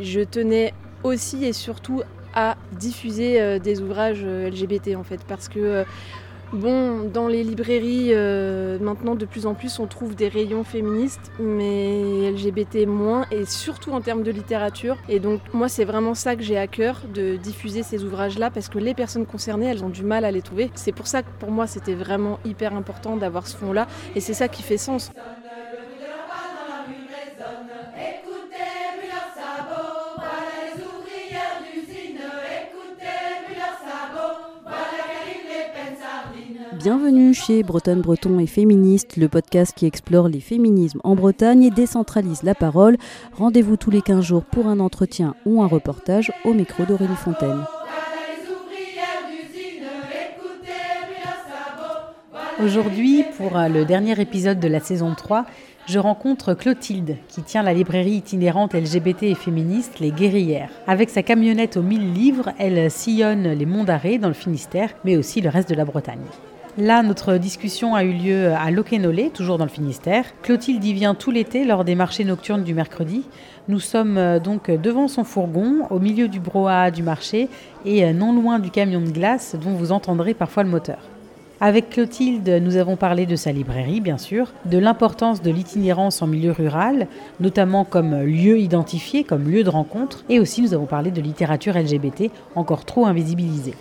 Je tenais aussi et surtout à diffuser des ouvrages LGBT en fait parce que Bon, dans les librairies, euh, maintenant de plus en plus, on trouve des rayons féministes, mais LGBT moins, et surtout en termes de littérature. Et donc, moi, c'est vraiment ça que j'ai à cœur, de diffuser ces ouvrages-là, parce que les personnes concernées, elles ont du mal à les trouver. C'est pour ça que pour moi, c'était vraiment hyper important d'avoir ce fond-là, et c'est ça qui fait sens. Bienvenue chez Bretonne Breton et Féministe, le podcast qui explore les féminismes en Bretagne et décentralise la parole. Rendez-vous tous les 15 jours pour un entretien ou un reportage au micro d'Aurélie Fontaine. Aujourd'hui, pour euh, le dernier épisode de la saison 3, je rencontre Clotilde, qui tient la librairie itinérante LGBT et féministe Les Guerrières. Avec sa camionnette aux 1000 livres, elle sillonne les monts d'arrêt dans le Finistère, mais aussi le reste de la Bretagne. Là, notre discussion a eu lieu à Loquenolé, toujours dans le Finistère. Clotilde y vient tout l'été lors des marchés nocturnes du mercredi. Nous sommes euh, donc devant son fourgon, au milieu du brouhaha du marché et euh, non loin du camion de glace dont vous entendrez parfois le moteur. Avec Clotilde, nous avons parlé de sa librairie, bien sûr, de l'importance de l'itinérance en milieu rural, notamment comme lieu identifié, comme lieu de rencontre, et aussi nous avons parlé de littérature LGBT, encore trop invisibilisée.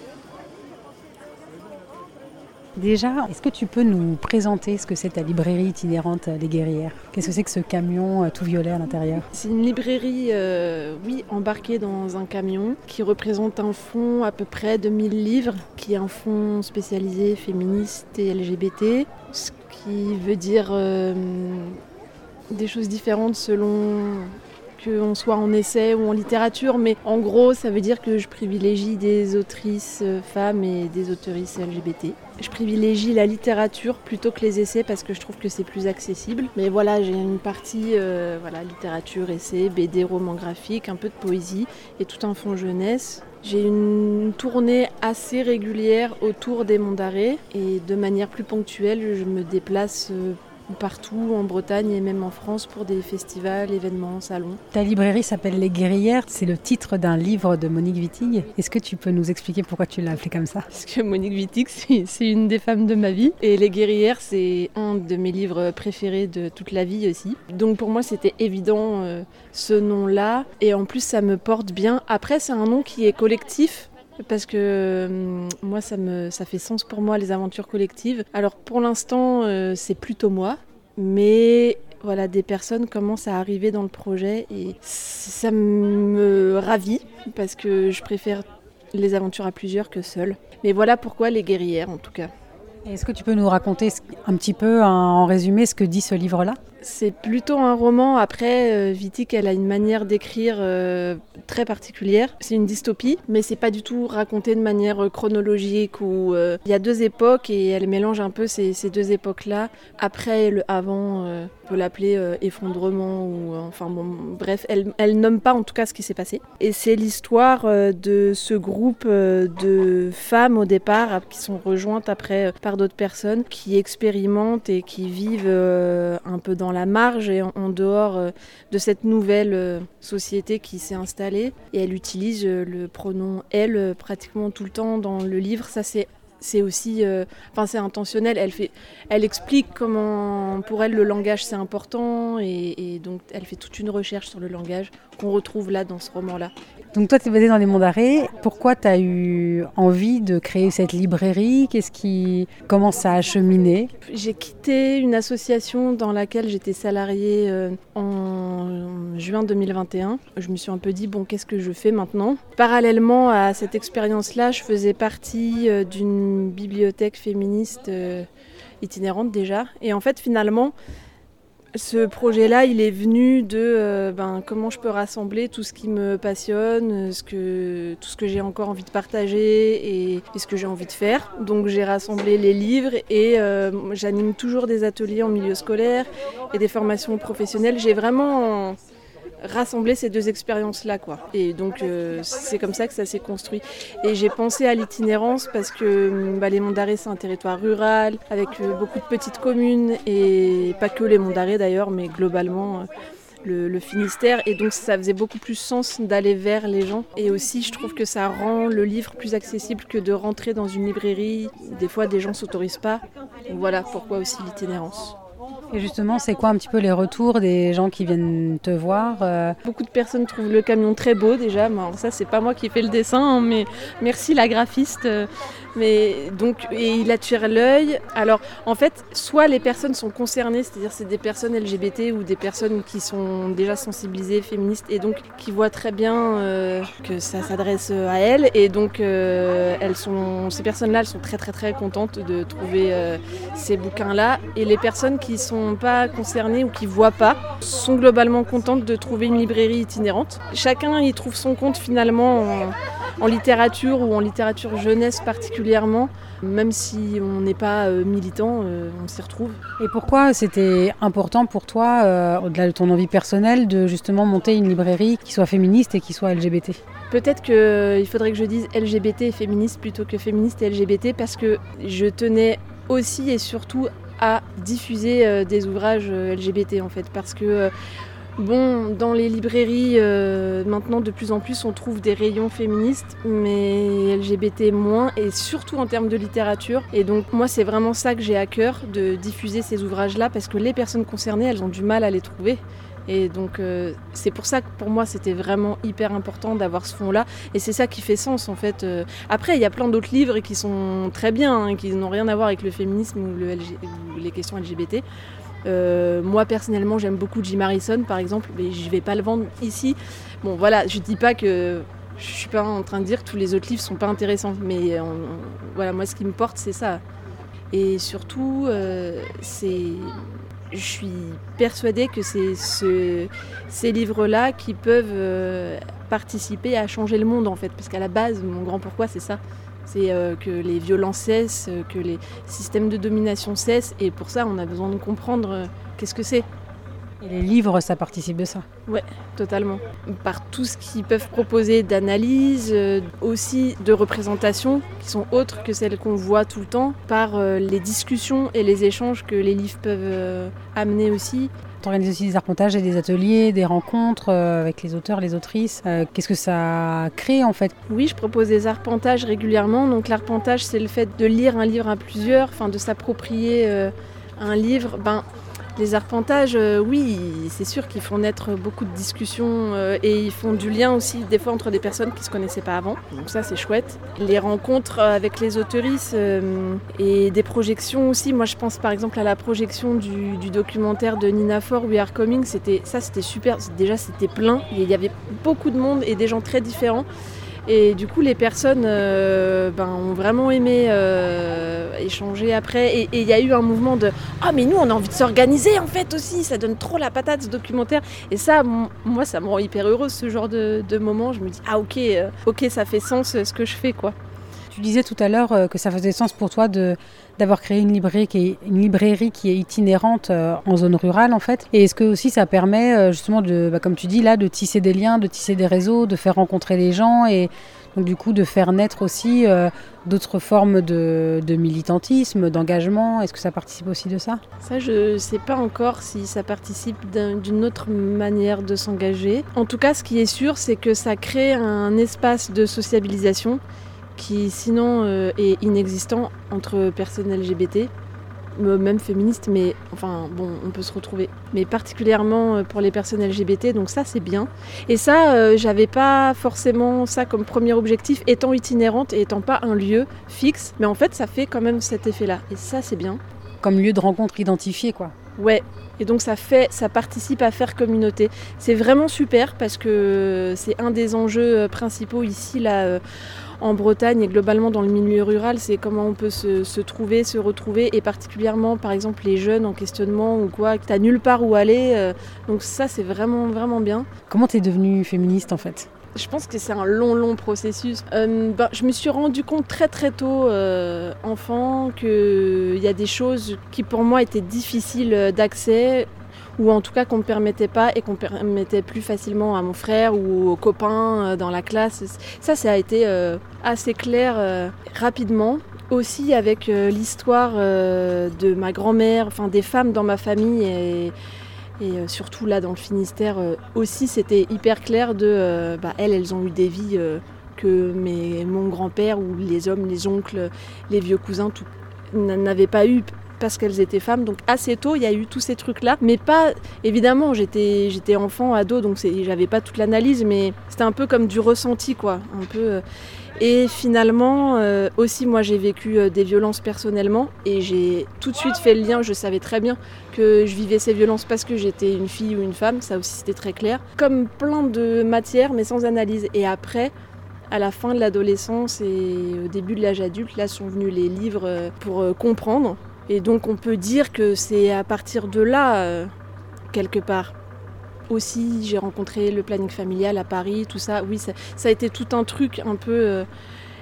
Déjà, est-ce que tu peux nous présenter ce que c'est ta librairie itinérante Les Guerrières? Qu'est-ce que c'est que ce camion euh, tout violet à l'intérieur? C'est une librairie, euh, oui, embarquée dans un camion qui représente un fonds à peu près de 1000 livres, qui est un fonds spécialisé féministe et LGBT, ce qui veut dire euh, des choses différentes selon qu'on soit en essai ou en littérature, mais en gros, ça veut dire que je privilégie des autrices femmes et des autoristes LGBT. Je privilégie la littérature plutôt que les essais parce que je trouve que c'est plus accessible. Mais voilà, j'ai une partie euh, voilà, littérature, essais, BD, roman graphique, un peu de poésie et tout un fond jeunesse. J'ai une tournée assez régulière autour des monts d'arrêt et de manière plus ponctuelle, je me déplace euh, partout en Bretagne et même en France pour des festivals, événements, salons. Ta librairie s'appelle Les Guerrières, c'est le titre d'un livre de Monique Wittig. Est-ce que tu peux nous expliquer pourquoi tu l'as appelé comme ça? Parce que Monique Wittig, c'est une des femmes de ma vie et Les Guerrières, c'est un de mes livres préférés de toute la vie aussi. Donc pour moi, c'était évident euh, ce nom-là et en plus, ça me porte bien. Après, c'est un nom qui est collectif parce que euh, moi ça me ça fait sens pour moi les aventures collectives. Alors pour l'instant euh, c'est plutôt moi, mais voilà des personnes commencent à arriver dans le projet et ça me ravit parce que je préfère les aventures à plusieurs que seules. Mais voilà pourquoi les guerrières en tout cas. Est-ce que tu peux nous raconter un petit peu en résumé ce que dit ce livre-là? C'est plutôt un roman. Après, euh, Vitic, elle a une manière d'écrire euh, très particulière. C'est une dystopie, mais c'est pas du tout raconté de manière euh, chronologique. Où il y a deux époques et elle mélange un peu ces, deux époques-là. Après, le avant, peut l'appeler effondrement ou enfin bon, bref, elle, elle nomme pas en tout cas ce qui s'est passé. Et c'est l'histoire de ce groupe de femmes au départ qui sont rejointes après par d'autres personnes qui expérimentent et qui vivent un peu dans la marge et en, dehors euh, de cette nouvelle euh, société qui s'est installée. Et elle utilise euh, le pronom elle pratiquement tout le temps dans le livre. Ça, c'est c'est aussi, enfin c'est intentionnel. Elle explique comment pour elle le langage c'est important et, donc elle fait toute une recherche sur le langage qu'on retrouve là dans ce roman-là. Donc toi, tu es basé dans les monts d'arrêt. Pourquoi tu as eu envie de créer cette librairie? Qu'est-ce qui comment ça a cheminé? J'ai quitté une association dans laquelle j'étais salariée euh, en juin 2021. Je me suis un peu dit bon, qu'est-ce que je fais maintenant? Parallèlement à cette expérience-là, je faisais partie euh, d'une bibliothèque féministe euh, itinérante déjà. Et en fait, finalement, ce projet-là, il est venu de euh, ben, comment je peux rassembler tout ce qui me passionne, que, tout ce que j'ai encore envie de partager et, ce que j'ai envie de faire. Donc j'ai rassemblé les livres et euh, j'anime toujours des ateliers en milieu scolaire et des formations professionnelles. J'ai vraiment rassembler ces deux expériences-là. quoi. Et donc euh, c'est comme ça que ça s'est construit. Et j'ai pensé à l'itinérance parce que bah, les Monts d'Arrêt, c'est un territoire rural, avec euh, beaucoup de petites communes, et pas que les Monts d'Arrêt d'ailleurs, mais globalement. Euh, le, Finistère et donc ça faisait beaucoup plus sens d'aller vers les gens. Et aussi, je trouve que ça rend le livre plus accessible que de rentrer dans une librairie. Des fois, des gens s'autorisent pas. voilà pourquoi aussi l'itinérance. Et justement, c'est quoi un petit peu les retours des gens qui viennent te voir euh Beaucoup de personnes trouvent le camion très beau déjà. Alors ça, c'est pas moi qui fais le dessin, hein, mais merci la graphiste. Mais donc, et il attire l'œil. Alors, en fait, soit les personnes sont concernées, c'est-à-dire c'est des personnes LGBT ou des personnes qui sont déjà sensibilisées, féministes, et donc qui voient très bien euh, que ça s'adresse à elles. Et donc, euh, elles sont, ces personnes-là, elles sont très très très contentes de trouver ces bouquins-là. Et les personnes qui sont pas concernés ou qui voient pas sont globalement contentes de trouver une librairie itinérante. Chacun y trouve son compte finalement en, littérature ou en littérature jeunesse particulièrement. Même si on n'est pas euh, militant, euh, on s'y retrouve. Et pourquoi c'était important pour toi, euh, au-delà de ton envie personnelle, de justement monter une librairie qui soit féministe et qui soit LGBT Peut-être qu'il faudrait que je dise LGBT et féministe plutôt que féministe et LGBT parce que je tenais aussi et surtout à diffuser euh, des ouvrages euh, LGBT en fait parce que euh, Bon, dans les librairies, maintenant de plus en plus, on trouve des rayons féministes, mais LGBT moins, et surtout en termes de littérature. Et donc, moi, c'est vraiment ça que j'ai à cœur, de diffuser ces ouvrages-là, parce que les personnes concernées, elles ont du mal à les trouver. Et donc euh, c'est pour ça que pour moi c'était vraiment hyper important d'avoir ce fond-là. Et c'est ça qui fait sens en fait. Euh. Après il y a plein d'autres livres qui sont très bien, hein, qui n'ont rien à voir avec le féminisme ou, les questions LGBT. Euh, moi personnellement j'aime beaucoup Jim Harrison par exemple, mais je vais pas le vendre ici. Bon voilà, je dis pas que je suis pas en train de dire que tous les autres livres sont pas intéressants, mais voilà moi ce qui me porte c'est ça. Et surtout c'est je suis persuadée que c'est ces livres-là qui peuvent euh, participer à changer le monde en fait. Parce qu'à la base, mon grand pourquoi, c'est ça. C'est euh, que les violences cessent, que les systèmes de domination cessent. Et pour ça, on a besoin de comprendre euh, qu'est-ce que c'est. Et les livres, ça participe de ça Ouais, totalement. Par tout ce qu'ils peuvent proposer d'analyse, euh, aussi de représentation, qui sont autres que celles qu'on voit tout le temps, par euh, les discussions et les échanges que les livres peuvent euh, amener aussi. Tu organises aussi des arpentages et des ateliers, des rencontres avec les auteurs, les autrices. Qu'est-ce que ça crée en fait? Oui, je propose des arpentages régulièrement. Donc l'arpentage, c'est le fait de lire un livre à plusieurs, enfin de s'approprier un livre. Ben, les arpentages, euh, oui, c'est sûr qu'ils font naître beaucoup de discussions euh, et ils font du lien aussi des fois entre des personnes qui ne se connaissaient pas avant. Donc ça c'est chouette. Les rencontres avec les autoristes euh, et des projections aussi. Moi je pense par exemple à la projection du, documentaire de Nina Ford, We Are Coming. Ça c'était super. Déjà c'était plein. Il y avait beaucoup de monde et des gens très différents. Et du coup, les personnes euh, ben, ont vraiment aimé euh, échanger après. Et il y a eu un mouvement de Ah, mais nous, on a envie de s'organiser en fait aussi. Ça donne trop la patate ce documentaire. Et ça, moi, ça me rend hyper heureuse ce genre de, moment. Je me dis Ah, ok, euh, ok, ça fait sens ce que je fais quoi. Tu disais tout à l'heure que ça faisait sens pour toi d'avoir créé une librairie qui est, itinérante en zone rurale en fait. Et est-ce que aussi ça permet justement de, bah, comme tu dis là, de tisser des liens, de tisser des réseaux, de faire rencontrer les gens et donc du coup de faire naître aussi euh, d'autres formes de, militantisme, d'engagement? Est-ce que ça participe aussi de ça? Ça, je ne sais pas encore si ça participe d'une autre manière de s'engager. En tout cas, ce qui est sûr, c'est que ça crée un espace de sociabilisation qui sinon euh, est inexistant entre personnes LGBT même féministe, mais enfin bon, on peut se retrouver. Mais particulièrement euh, pour les personnes LGBT, donc ça c'est bien. Et ça, euh, j'avais pas forcément ça comme premier objectif, étant itinérante et étant pas un lieu fixe, mais en fait ça fait quand même cet effet-là. Et ça c'est bien. Comme lieu de rencontre identifié, quoi. Ouais, et donc ça fait, ça participe à faire communauté. C'est vraiment super parce que c'est un des enjeux euh, principaux ici là en Bretagne et globalement dans le milieu rural, c'est comment on peut se, trouver, se retrouver, et particulièrement par exemple les jeunes en questionnement ou quoi, que tu nulle part où aller. Euh, donc ça c'est vraiment vraiment bien. Comment tu es devenue féministe en fait? Je pense que c'est un long, long processus. Euh, ben, je me suis rendu compte très, très tôt, euh, enfant, qu'il y a des choses qui pour moi étaient difficiles d'accès ou en tout cas qu'on ne permettait pas et qu'on permettait plus facilement à mon frère ou aux copains euh, dans la classe. Ça, ça a été euh, assez clair euh, rapidement. Aussi avec l'histoire de ma grand-mère, enfin des femmes dans ma famille et, surtout là dans le Finistère aussi c'était hyper clair de bah, elles elles ont eu des vies que mes, mon grand-père ou les hommes, les oncles, les vieux cousins n'avaient pas eu parce qu'elles étaient femmes. Donc assez tôt, il y a eu tous ces trucs-là. Mais pas, évidemment, j'étais, j'étais enfant, ado, donc j'avais pas toute l'analyse, mais c'était un peu comme du ressenti, quoi. Un peu. Et finalement, euh, aussi, moi, j'ai vécu euh, des violences personnellement et j'ai tout de suite fait le lien. Je savais très bien que je vivais ces violences parce que j'étais une fille ou une femme. Ça aussi, c'était très clair. Comme plein de matières, mais sans analyse. Et après, à la fin de l'adolescence et au début de l'âge adulte, là sont venus les livres euh, pour comprendre. Et donc, on peut dire que c'est à partir de là, quelque part aussi, j'ai rencontré le planning familial à Paris, tout ça. Oui, ça, a été tout un truc un peu. Euh,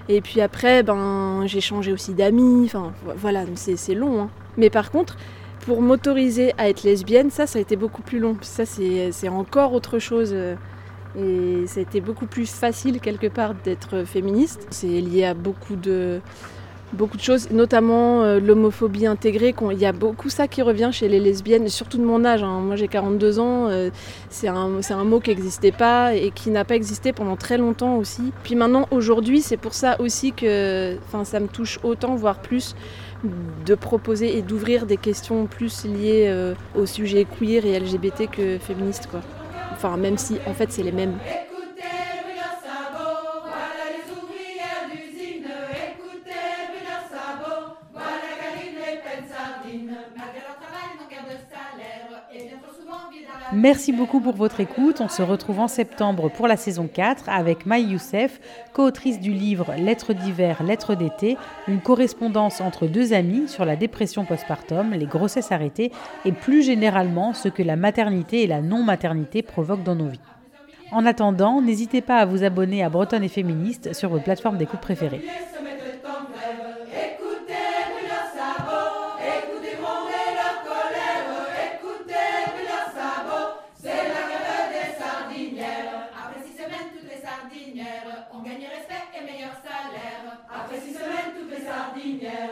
et puis après, ben, j'ai changé aussi d'amis. Enfin, voilà, c'est long. Hein. Mais par contre, pour m'autoriser à être lesbienne, ça, ça a été beaucoup plus long. Ça, c'est encore autre chose. Euh, et ça a été beaucoup plus facile quelque part d'être féministe. C'est lié à beaucoup de beaucoup de choses, notamment euh, l'homophobie intégrée. Il y a beaucoup ça qui revient chez les lesbiennes, surtout de mon âge. Hein. Moi j'ai 42 ans, euh, c'est un, un, mot qui n'existait pas et qui n'a pas existé pendant très longtemps aussi. Puis maintenant, aujourd'hui, c'est pour ça aussi que ça me touche autant, voire plus, de proposer et d'ouvrir des questions plus liées euh, au sujet queer et LGBT que féministe. Quoi. Enfin, même si en fait c'est les mêmes. Merci beaucoup pour votre écoute. On se retrouve en septembre pour la saison 4 avec Maï Youssef, co-autrice du livre Lettres d'hiver, lettres d'été, une correspondance entre deux amis sur la dépression postpartum, les grossesses arrêtées et plus généralement ce que la maternité et la non-maternité provoquent dans nos vies. En attendant, n'hésitez pas à vous abonner à Bretonne et Féministe sur votre plateforme d'écoute préférée. Respect et meilleur salaire. Après six semaines, toutes les sardinières